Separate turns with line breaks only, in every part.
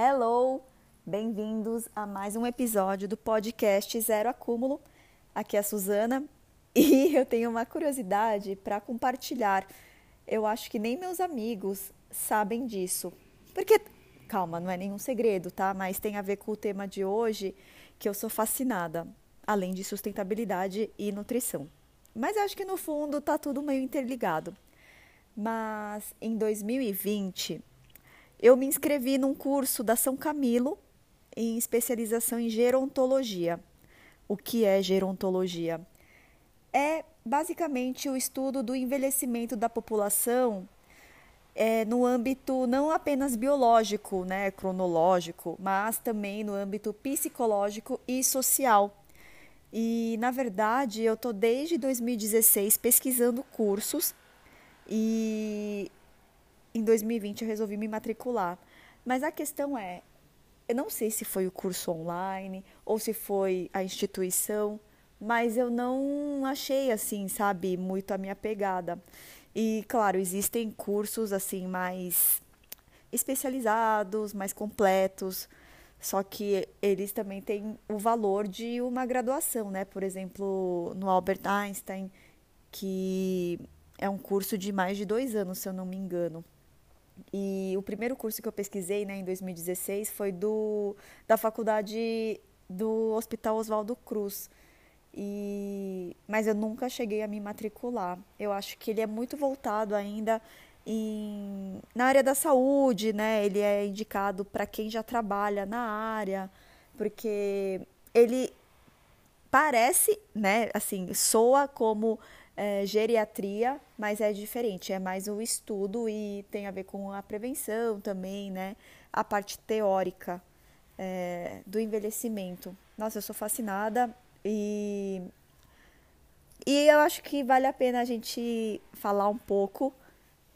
Hello! Bem-vindos a mais um episódio do podcast Zero Acúmulo. Aqui é a Suzana e eu tenho uma curiosidade para compartilhar. Eu acho que nem meus amigos sabem disso. Porque, calma, não é nenhum segredo, tá? Mas tem a ver com o tema de hoje, que eu sou fascinada, além de sustentabilidade e nutrição. Mas acho que no fundo tá tudo meio interligado. Mas em 2020 eu me inscrevi num curso da São Camilo em especialização em gerontologia. O que é gerontologia? É basicamente o estudo do envelhecimento da população é, no âmbito não apenas biológico, né, cronológico, mas também no âmbito psicológico e social. E, na verdade, eu estou desde 2016 pesquisando cursos e em 2020 eu resolvi me matricular. Mas a questão é, eu não sei se foi o curso online ou se foi a instituição, mas eu não achei assim, sabe, muito a minha pegada. E claro, existem cursos assim mais especializados, mais completos, só que eles também têm o valor de uma graduação, né? Por exemplo, no Albert Einstein, que é um curso de mais de dois anos, se eu não me engano. E o primeiro curso que eu pesquisei, né, em 2016, foi do da faculdade do Hospital Oswaldo Cruz. E mas eu nunca cheguei a me matricular. Eu acho que ele é muito voltado ainda em, na área da saúde, né? Ele é indicado para quem já trabalha na área, porque ele parece, né, assim, soa como é, geriatria, mas é diferente, é mais o estudo e tem a ver com a prevenção também, né? A parte teórica é, do envelhecimento. Nossa, eu sou fascinada e, e eu acho que vale a pena a gente falar um pouco,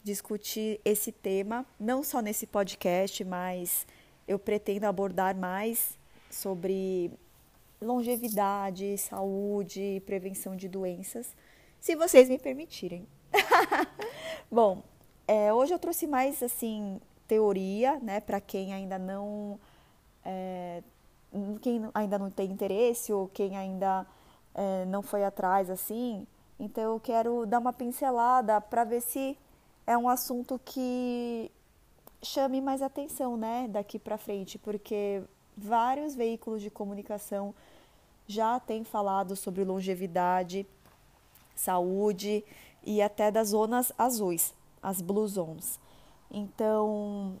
discutir esse tema, não só nesse podcast, mas eu pretendo abordar mais sobre longevidade, saúde, prevenção de doenças se vocês me permitirem. Bom, é, hoje eu trouxe mais assim teoria, né, para quem ainda não é, quem ainda não tem interesse ou quem ainda é, não foi atrás assim. Então eu quero dar uma pincelada para ver se é um assunto que chame mais atenção, né, daqui para frente, porque vários veículos de comunicação já têm falado sobre longevidade saúde e até das zonas azuis, as blue zones. Então,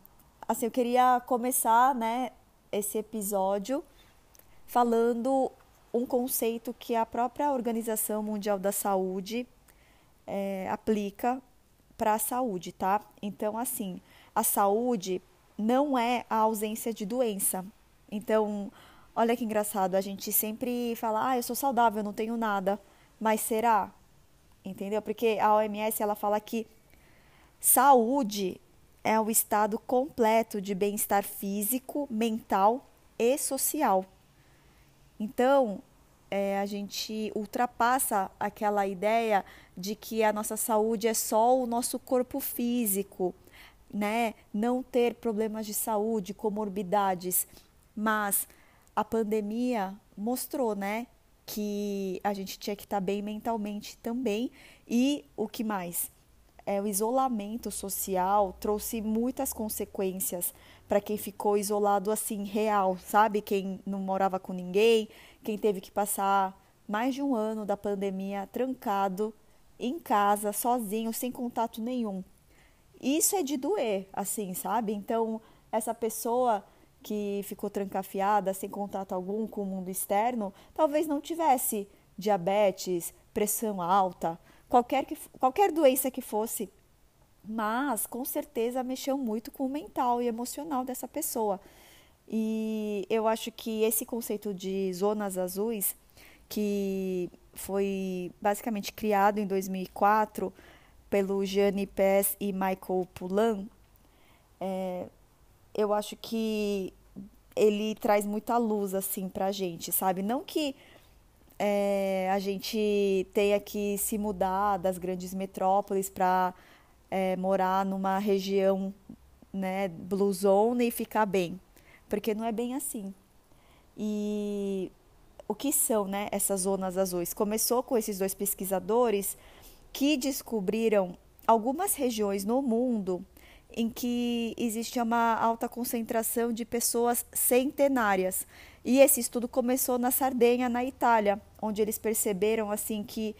assim, eu queria começar, né, esse episódio falando um conceito que a própria Organização Mundial da Saúde é, aplica para a saúde, tá? Então, assim, a saúde não é a ausência de doença. Então, olha que engraçado, a gente sempre fala, ah, eu sou saudável, não tenho nada. Mas será? Entendeu? Porque a OMS ela fala que saúde é o estado completo de bem-estar físico, mental e social. Então, é, a gente ultrapassa aquela ideia de que a nossa saúde é só o nosso corpo físico, né? Não ter problemas de saúde, comorbidades. Mas a pandemia mostrou, né, que a gente tinha que estar bem mentalmente também. E o que mais? É, o isolamento social trouxe muitas consequências para quem ficou isolado assim, real, sabe? Quem não morava com ninguém, quem teve que passar mais de um ano da pandemia trancado em casa, sozinho, sem contato nenhum. Isso é de doer, assim, sabe? Então, essa pessoa que ficou trancafiada, sem contato algum com o mundo externo, talvez não tivesse diabetes, pressão alta, qualquer, que, qualquer doença que fosse, mas com certeza mexeu muito com o mental e emocional dessa pessoa. E eu acho que esse conceito de zonas azuis, que foi basicamente criado em 2004 pelo Gianni Pes e Michael Poulan, é, eu acho que ele traz muita luz assim pra gente, sabe? Não que é, a gente tenha que se mudar das grandes metrópoles para é, morar numa região né, blue zone e ficar bem. porque não é bem assim. E o que são né, essas zonas azuis? Começou com esses dois pesquisadores que descobriram algumas regiões no mundo em que existe uma alta concentração de pessoas centenárias. E esse estudo começou na Sardenha, na Itália, onde eles perceberam assim que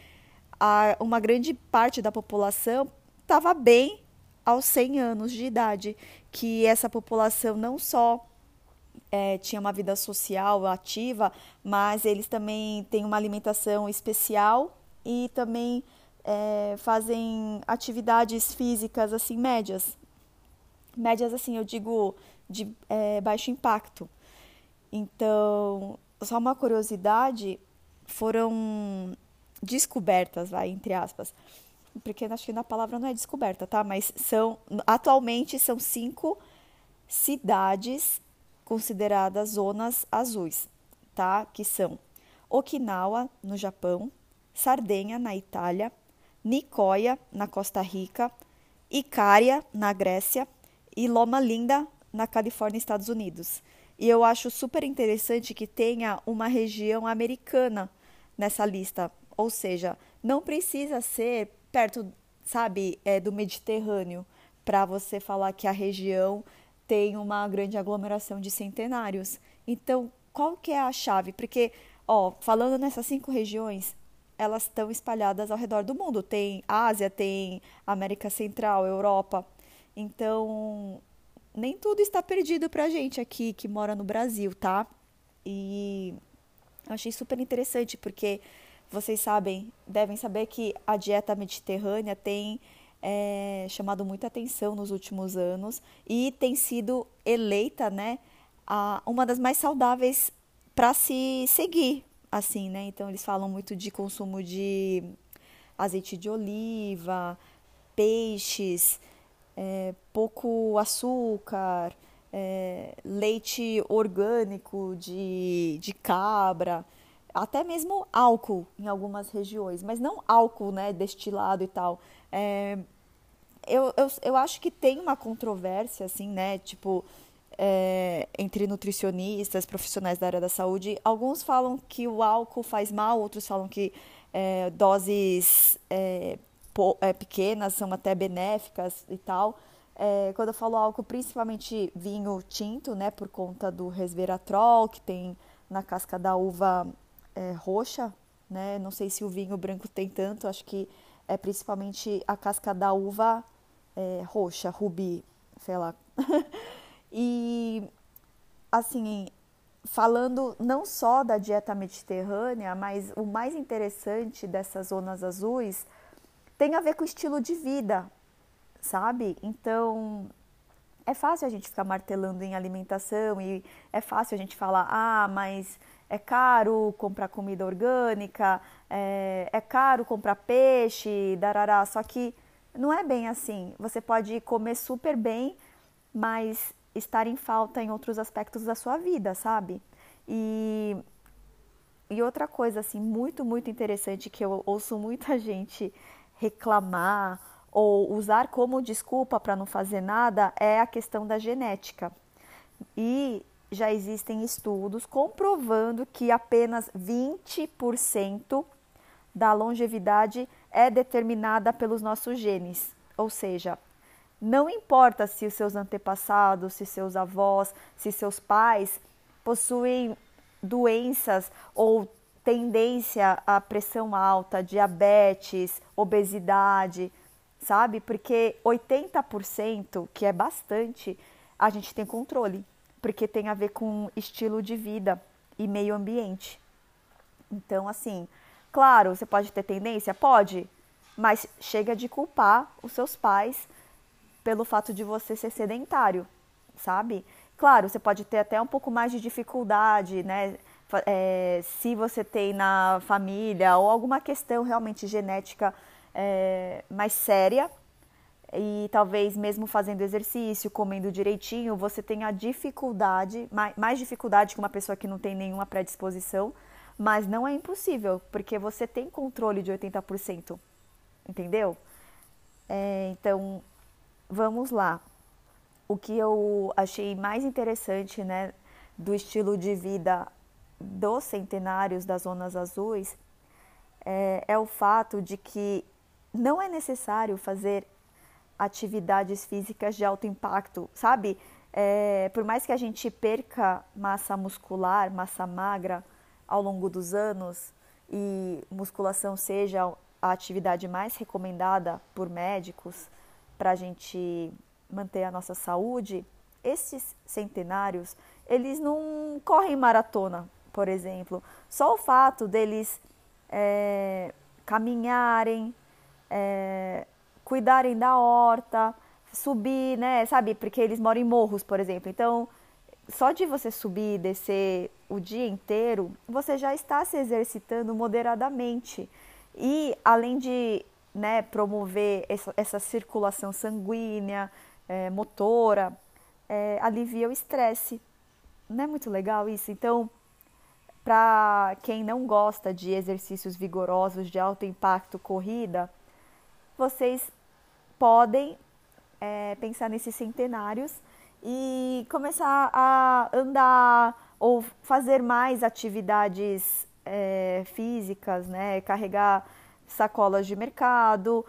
a, uma grande parte da população estava bem aos 100 anos de idade, que essa população não só é, tinha uma vida social ativa, mas eles também têm uma alimentação especial e também é, fazem atividades físicas assim médias. Médias assim, eu digo de é, baixo impacto. Então, só uma curiosidade, foram descobertas, vai, entre aspas, porque acho que na palavra não é descoberta, tá? Mas são, atualmente são cinco cidades consideradas zonas azuis, tá? Que são Okinawa, no Japão, Sardenha, na Itália, Nicoya, na Costa Rica, Icária, na Grécia e Loma Linda, na Califórnia, Estados Unidos. E eu acho super interessante que tenha uma região americana nessa lista, ou seja, não precisa ser perto, sabe, é, do Mediterrâneo para você falar que a região tem uma grande aglomeração de centenários. Então, qual que é a chave? Porque, ó, falando nessas cinco regiões, elas estão espalhadas ao redor do mundo. Tem Ásia, tem América Central, Europa. Então, nem tudo está perdido para a gente aqui que mora no Brasil, tá? E eu achei super interessante porque vocês sabem, devem saber que a dieta mediterrânea tem é, chamado muita atenção nos últimos anos e tem sido eleita, né, a, uma das mais saudáveis para se seguir, assim, né? Então eles falam muito de consumo de azeite de oliva, peixes, é, pouco açúcar, é, leite orgânico de, de cabra, até mesmo álcool em algumas regiões, mas não álcool né, destilado e tal. É, eu, eu, eu acho que tem uma controvérsia, assim, né? Tipo, é, entre nutricionistas, profissionais da área da saúde. Alguns falam que o álcool faz mal, outros falam que é, doses é, é, pequenas são até benéficas e tal. É, quando eu falo álcool, principalmente vinho tinto, né? Por conta do resveratrol, que tem na casca da uva é, roxa, né? Não sei se o vinho branco tem tanto, acho que é principalmente a casca da uva é, roxa, rubi, sei lá. e, assim, falando não só da dieta mediterrânea, mas o mais interessante dessas zonas azuis tem a ver com estilo de vida, sabe? Então, é fácil a gente ficar martelando em alimentação e é fácil a gente falar, ah, mas é caro comprar comida orgânica, é, é caro comprar peixe, darará. Só que não é bem assim. Você pode comer super bem, mas estar em falta em outros aspectos da sua vida, sabe? E, e outra coisa, assim, muito, muito interessante que eu ouço muita gente reclamar ou usar como desculpa para não fazer nada é a questão da genética. E já existem estudos comprovando que apenas 20% da longevidade é determinada pelos nossos genes. Ou seja, não importa se os seus antepassados, se seus avós, se seus pais possuem doenças ou tendência à pressão alta, diabetes, obesidade, sabe? Porque 80%, que é bastante, a gente tem controle, porque tem a ver com estilo de vida e meio ambiente. Então, assim, Claro, você pode ter tendência? Pode, mas chega de culpar os seus pais pelo fato de você ser sedentário, sabe? Claro, você pode ter até um pouco mais de dificuldade, né? É, se você tem na família ou alguma questão realmente genética é, mais séria, e talvez mesmo fazendo exercício, comendo direitinho, você tenha dificuldade, mais, mais dificuldade que uma pessoa que não tem nenhuma predisposição mas não é impossível, porque você tem controle de 80%. Entendeu? É, então, vamos lá. O que eu achei mais interessante né, do estilo de vida dos centenários das zonas azuis é, é o fato de que não é necessário fazer atividades físicas de alto impacto, sabe? É, por mais que a gente perca massa muscular, massa magra ao longo dos anos e musculação seja a atividade mais recomendada por médicos para a gente manter a nossa saúde, esses centenários, eles não correm maratona, por exemplo. Só o fato deles é, caminharem, é, cuidarem da horta, subir, né? Sabe? Porque eles moram em morros, por exemplo. Então, só de você subir e descer o dia inteiro, você já está se exercitando moderadamente. E além de né, promover essa, essa circulação sanguínea, é, motora, é, alivia o estresse. Não é muito legal isso? Então, para quem não gosta de exercícios vigorosos de alto impacto, corrida, vocês podem é, pensar nesses centenários e começar a andar ou fazer mais atividades é, físicas, né? Carregar sacolas de mercado,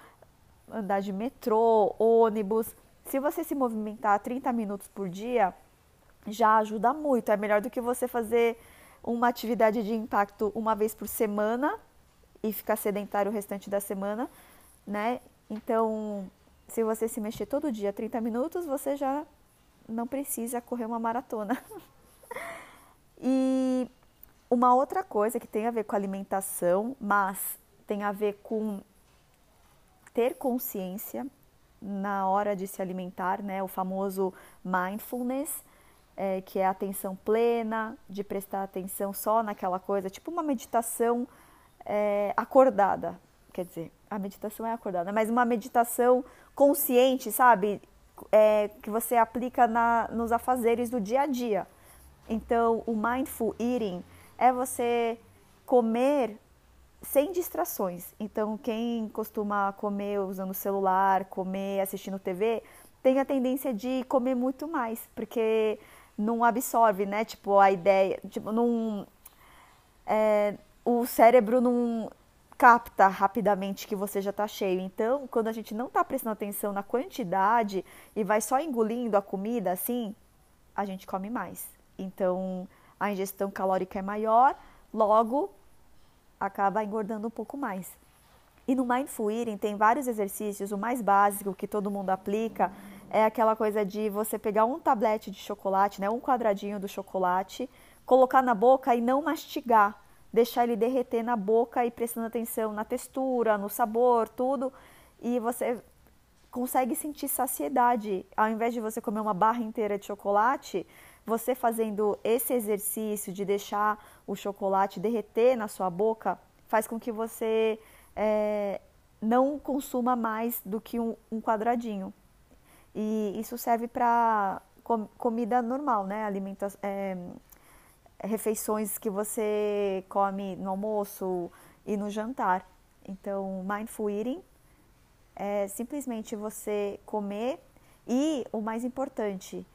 andar de metrô, ônibus. Se você se movimentar 30 minutos por dia, já ajuda muito. É melhor do que você fazer uma atividade de impacto uma vez por semana e ficar sedentário o restante da semana, né? Então, se você se mexer todo dia 30 minutos, você já não precisa correr uma maratona. e uma outra coisa que tem a ver com alimentação, mas tem a ver com ter consciência na hora de se alimentar, né? O famoso mindfulness, é, que é a atenção plena, de prestar atenção só naquela coisa, tipo uma meditação é, acordada. Quer dizer, a meditação é acordada, mas uma meditação consciente, sabe? É, que você aplica na, nos afazeres do dia a dia. Então, o mindful eating é você comer sem distrações. Então, quem costuma comer usando celular, comer assistindo TV, tem a tendência de comer muito mais, porque não absorve, né? Tipo, a ideia, tipo, não, é, o cérebro não capta rapidamente que você já está cheio. Então, quando a gente não está prestando atenção na quantidade e vai só engolindo a comida assim, a gente come mais. Então, a ingestão calórica é maior, logo acaba engordando um pouco mais. E no Mindful Eating tem vários exercícios, o mais básico que todo mundo aplica é aquela coisa de você pegar um tablete de chocolate, né, um quadradinho do chocolate, colocar na boca e não mastigar, deixar ele derreter na boca e prestando atenção na textura, no sabor, tudo, e você consegue sentir saciedade. Ao invés de você comer uma barra inteira de chocolate, você fazendo esse exercício de deixar o chocolate derreter na sua boca, faz com que você é, não consuma mais do que um, um quadradinho. E isso serve para com, comida normal, né? Alimenta, é, refeições que você come no almoço e no jantar. Então, mindful eating é simplesmente você comer e, o mais importante,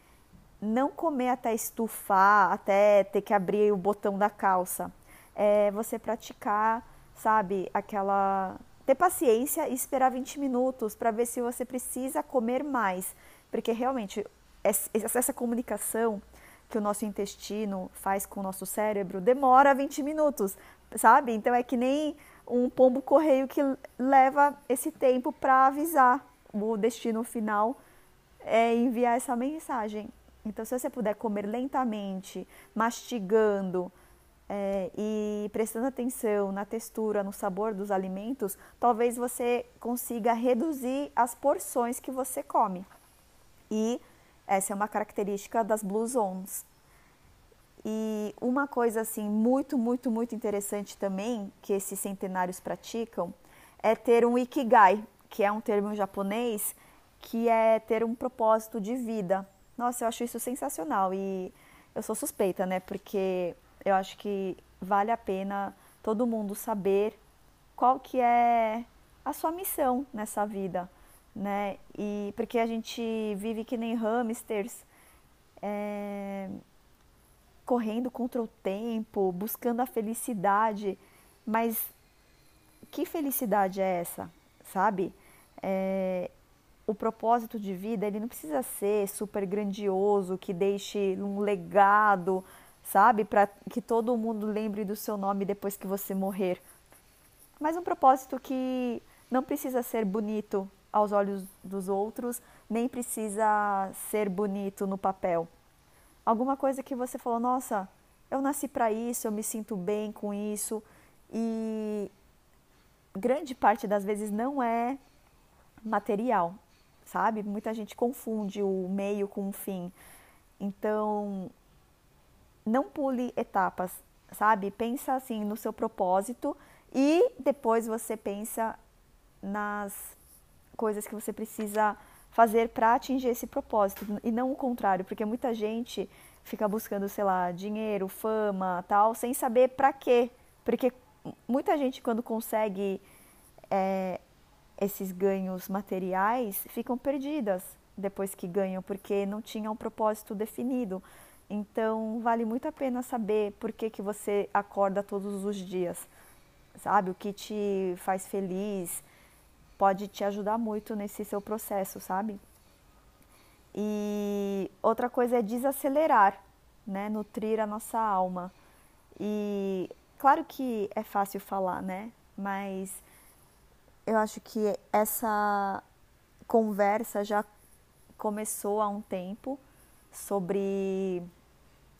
não comer até estufar, até ter que abrir o botão da calça. É você praticar, sabe, aquela ter paciência e esperar 20 minutos para ver se você precisa comer mais, porque realmente essa comunicação que o nosso intestino faz com o nosso cérebro demora 20 minutos, sabe? Então é que nem um pombo correio que leva esse tempo para avisar o destino final é enviar essa mensagem. Então, se você puder comer lentamente, mastigando, é, e prestando atenção na textura, no sabor dos alimentos, talvez você consiga reduzir as porções que você come. E essa é uma característica das Blue Zones. E uma coisa assim muito, muito, muito interessante também que esses centenários praticam é ter um ikigai, que é um termo japonês que é ter um propósito de vida. Nossa, eu acho isso sensacional e eu sou suspeita, né? Porque eu acho que vale a pena todo mundo saber qual que é a sua missão nessa vida, né? E porque a gente vive que nem hamsters, é, correndo contra o tempo, buscando a felicidade, mas que felicidade é essa, sabe? É, o propósito de vida ele não precisa ser super grandioso, que deixe um legado, sabe, para que todo mundo lembre do seu nome depois que você morrer. Mas um propósito que não precisa ser bonito aos olhos dos outros, nem precisa ser bonito no papel. Alguma coisa que você falou, nossa, eu nasci para isso, eu me sinto bem com isso e grande parte das vezes não é material, sabe? Muita gente confunde o meio com o fim. Então, não pule etapas, sabe? Pensa assim no seu propósito e depois você pensa nas coisas que você precisa fazer para atingir esse propósito e não o contrário, porque muita gente fica buscando, sei lá, dinheiro, fama, tal, sem saber para quê. Porque muita gente quando consegue é, esses ganhos materiais ficam perdidas depois que ganham, porque não tinham um propósito definido. Então, vale muito a pena saber por que, que você acorda todos os dias, sabe? O que te faz feliz pode te ajudar muito nesse seu processo, sabe? E outra coisa é desacelerar, né? Nutrir a nossa alma. E claro que é fácil falar, né? Mas eu acho que essa conversa já começou há um tempo sobre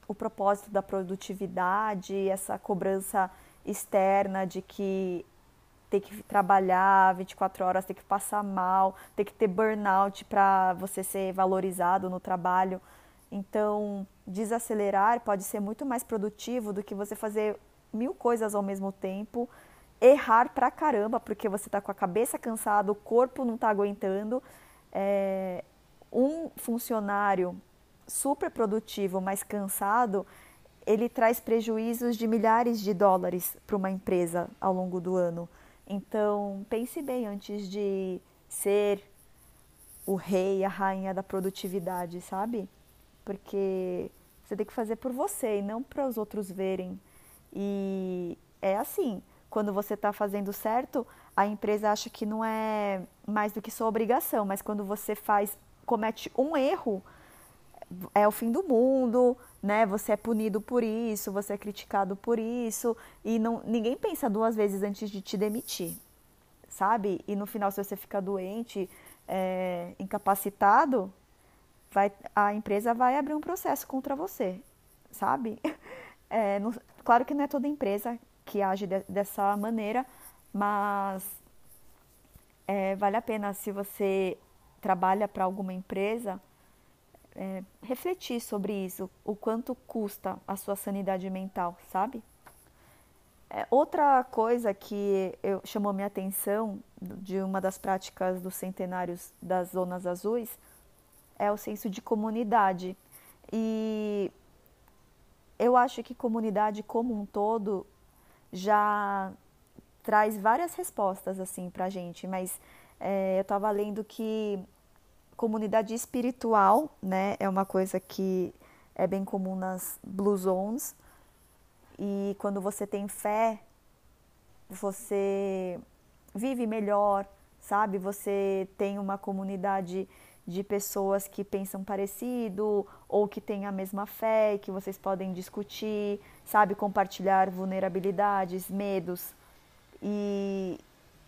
o propósito da produtividade, essa cobrança externa de que tem que trabalhar 24 horas, tem que passar mal, tem que ter burnout para você ser valorizado no trabalho. Então, desacelerar pode ser muito mais produtivo do que você fazer mil coisas ao mesmo tempo errar pra caramba, porque você está com a cabeça cansada, o corpo não está aguentando. É, um funcionário super produtivo, mas cansado, ele traz prejuízos de milhares de dólares para uma empresa ao longo do ano. Então, pense bem antes de ser o rei, a rainha da produtividade, sabe? Porque você tem que fazer por você e não para os outros verem. E é assim, quando você está fazendo certo, a empresa acha que não é mais do que sua obrigação, mas quando você faz, comete um erro, é o fim do mundo, né? Você é punido por isso, você é criticado por isso, e não, ninguém pensa duas vezes antes de te demitir, sabe? E no final, se você ficar doente, é, incapacitado, vai, a empresa vai abrir um processo contra você, sabe? É, claro que não é toda empresa que age de, dessa maneira, mas é, vale a pena se você trabalha para alguma empresa é, refletir sobre isso, o quanto custa a sua sanidade mental, sabe? É, outra coisa que eu, chamou minha atenção de uma das práticas dos centenários das zonas azuis é o senso de comunidade. E eu acho que comunidade como um todo já traz várias respostas assim para a gente, mas é, eu estava lendo que comunidade espiritual, né, é uma coisa que é bem comum nas Blue Zones e quando você tem fé, você vive melhor, sabe? Você tem uma comunidade de pessoas que pensam parecido ou que têm a mesma fé que vocês podem discutir, sabe, compartilhar vulnerabilidades, medos. E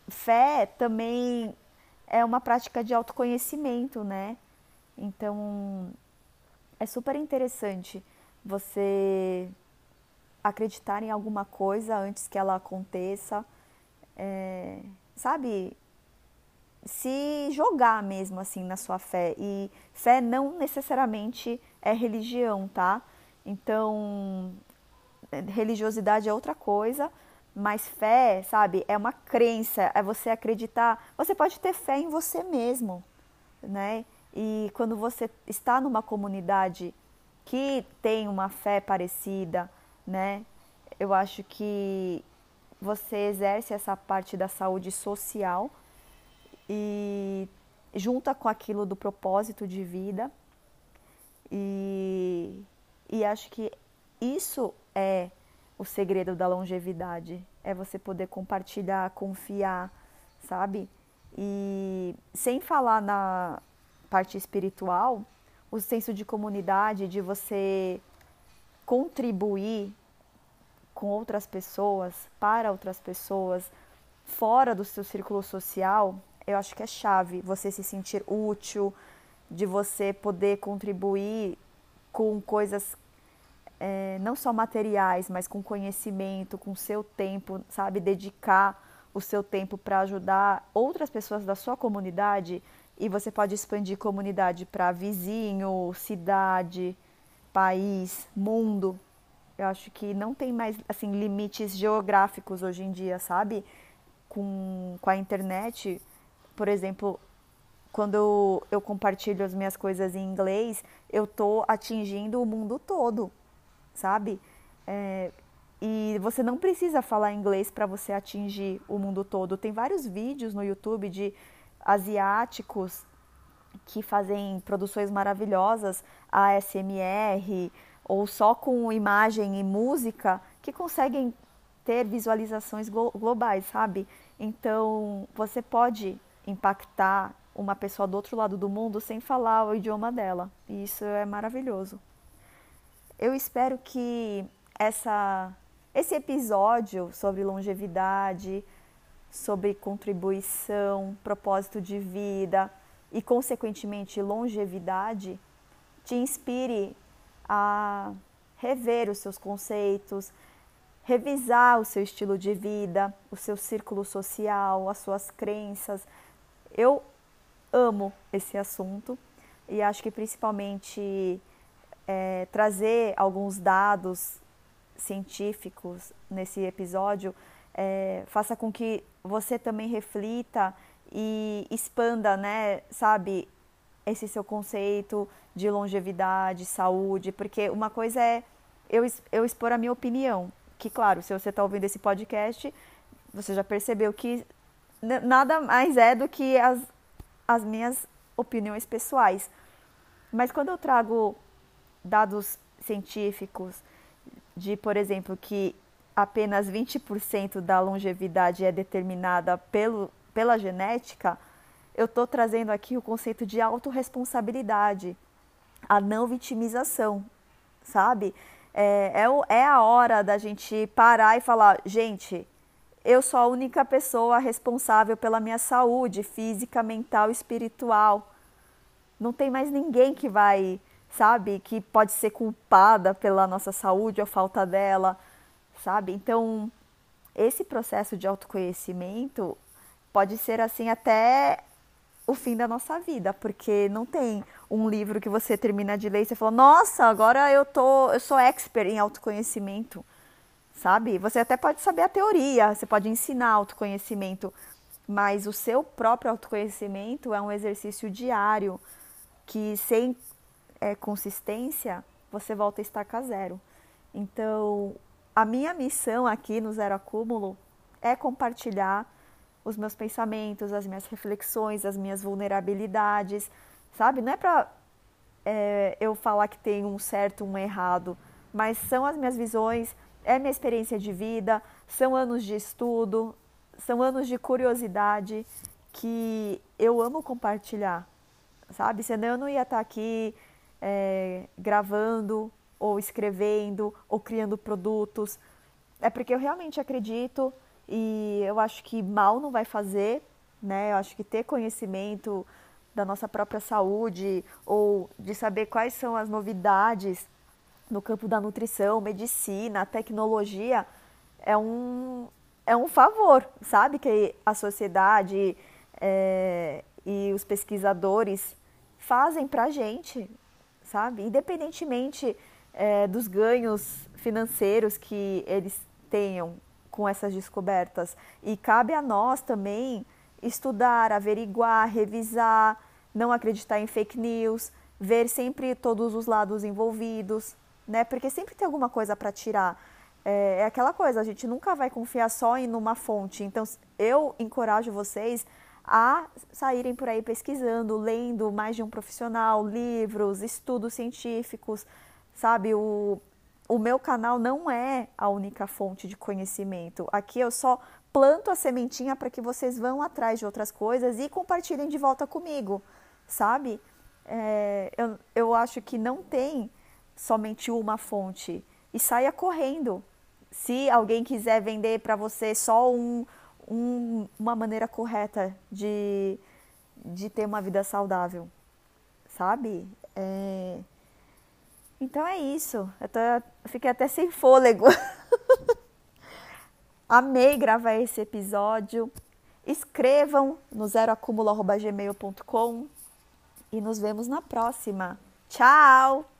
fé também é uma prática de autoconhecimento, né? Então é super interessante você acreditar em alguma coisa antes que ela aconteça, é, sabe? se jogar mesmo assim na sua fé. E fé não necessariamente é religião, tá? Então, religiosidade é outra coisa, mas fé, sabe, é uma crença, é você acreditar. Você pode ter fé em você mesmo, né? E quando você está numa comunidade que tem uma fé parecida, né? Eu acho que você exerce essa parte da saúde social e junta com aquilo do propósito de vida. E, e acho que isso é o segredo da longevidade. É você poder compartilhar, confiar, sabe? E sem falar na parte espiritual, o senso de comunidade, de você contribuir com outras pessoas, para outras pessoas, fora do seu círculo social, eu acho que é chave. Você se sentir útil, de você poder contribuir com coisas é, não só materiais, mas com conhecimento, com seu tempo, sabe? Dedicar o seu tempo para ajudar outras pessoas da sua comunidade e você pode expandir comunidade para vizinho, cidade, país, mundo. Eu acho que não tem mais assim limites geográficos hoje em dia, sabe? Com, com a internet, por exemplo, quando eu, eu compartilho as minhas coisas em inglês, eu tô atingindo o mundo todo, sabe? É, e você não precisa falar inglês para você atingir o mundo todo. Tem vários vídeos no YouTube de asiáticos que fazem produções maravilhosas, ASMR, ou só com imagem e música, que conseguem ter visualizações globais, sabe? Então, você pode impactar uma pessoa do outro lado do mundo sem falar o idioma dela. E isso é maravilhoso. Eu espero que essa esse episódio sobre longevidade, sobre contribuição, propósito de vida e, consequentemente, longevidade, te inspire a rever os seus conceitos, revisar o seu estilo de vida, o seu círculo social, as suas crenças. Eu amo esse assunto e acho que principalmente é, trazer alguns dados científicos nesse episódio é, faça com que você também reflita e expanda, né, sabe, esse seu conceito de longevidade, saúde, porque uma coisa é eu, eu expor a minha opinião, que claro, se você está ouvindo esse podcast, você já percebeu que nada mais é do que as, as minhas opiniões pessoais. Mas quando eu trago dados científicos, de, por exemplo, que apenas 20% da longevidade é determinada pelo, pela genética, eu estou trazendo aqui o conceito de autorresponsabilidade, a não vitimização, sabe? É, é, é a hora da gente parar e falar, gente, eu sou a única pessoa responsável pela minha saúde física, mental e espiritual. Não tem mais ninguém que vai sabe? Que pode ser culpada pela nossa saúde ou falta dela, sabe? Então, esse processo de autoconhecimento pode ser assim até o fim da nossa vida, porque não tem um livro que você termina de ler e você fala: "Nossa, agora eu tô, eu sou expert em autoconhecimento". Sabe? Você até pode saber a teoria, você pode ensinar autoconhecimento, mas o seu próprio autoconhecimento é um exercício diário que sem é, consistência, você volta a estacar zero. Então, a minha missão aqui no Zero Acúmulo é compartilhar os meus pensamentos, as minhas reflexões, as minhas vulnerabilidades, sabe? Não é para é, eu falar que tem um certo, um errado, mas são as minhas visões, é minha experiência de vida, são anos de estudo, são anos de curiosidade que eu amo compartilhar, sabe? Senão eu não ia estar aqui é, gravando ou escrevendo ou criando produtos. É porque eu realmente acredito e eu acho que mal não vai fazer, né? Eu acho que ter conhecimento da nossa própria saúde ou de saber quais são as novidades no campo da nutrição, medicina, tecnologia é um, é um favor, sabe? Que a sociedade é, e os pesquisadores fazem para gente, sabe? Independentemente é, dos ganhos financeiros que eles tenham com essas descobertas. E cabe a nós também estudar, averiguar, revisar, não acreditar em fake news, ver sempre todos os lados envolvidos, né? Porque sempre tem alguma coisa para tirar. É, é, aquela coisa, a gente nunca vai confiar só em uma fonte. Então, eu encorajo vocês a saírem por aí pesquisando, lendo mais de um profissional, livros, estudos científicos, sabe? O, o meu canal não é a única fonte de conhecimento. Aqui eu só planto a sementinha para que vocês vão atrás de outras coisas e compartilhem de volta comigo, sabe? É, eu, eu acho que não tem somente uma fonte e saia correndo. Se alguém quiser vender para você só um, um, uma maneira correta de, de ter uma vida saudável, sabe? É... Então é isso. Eu, tô, eu fiquei até sem fôlego. Amei gravar esse episódio. Escrevam no zeroacumulo.gmail.com e nos vemos na próxima. Tchau!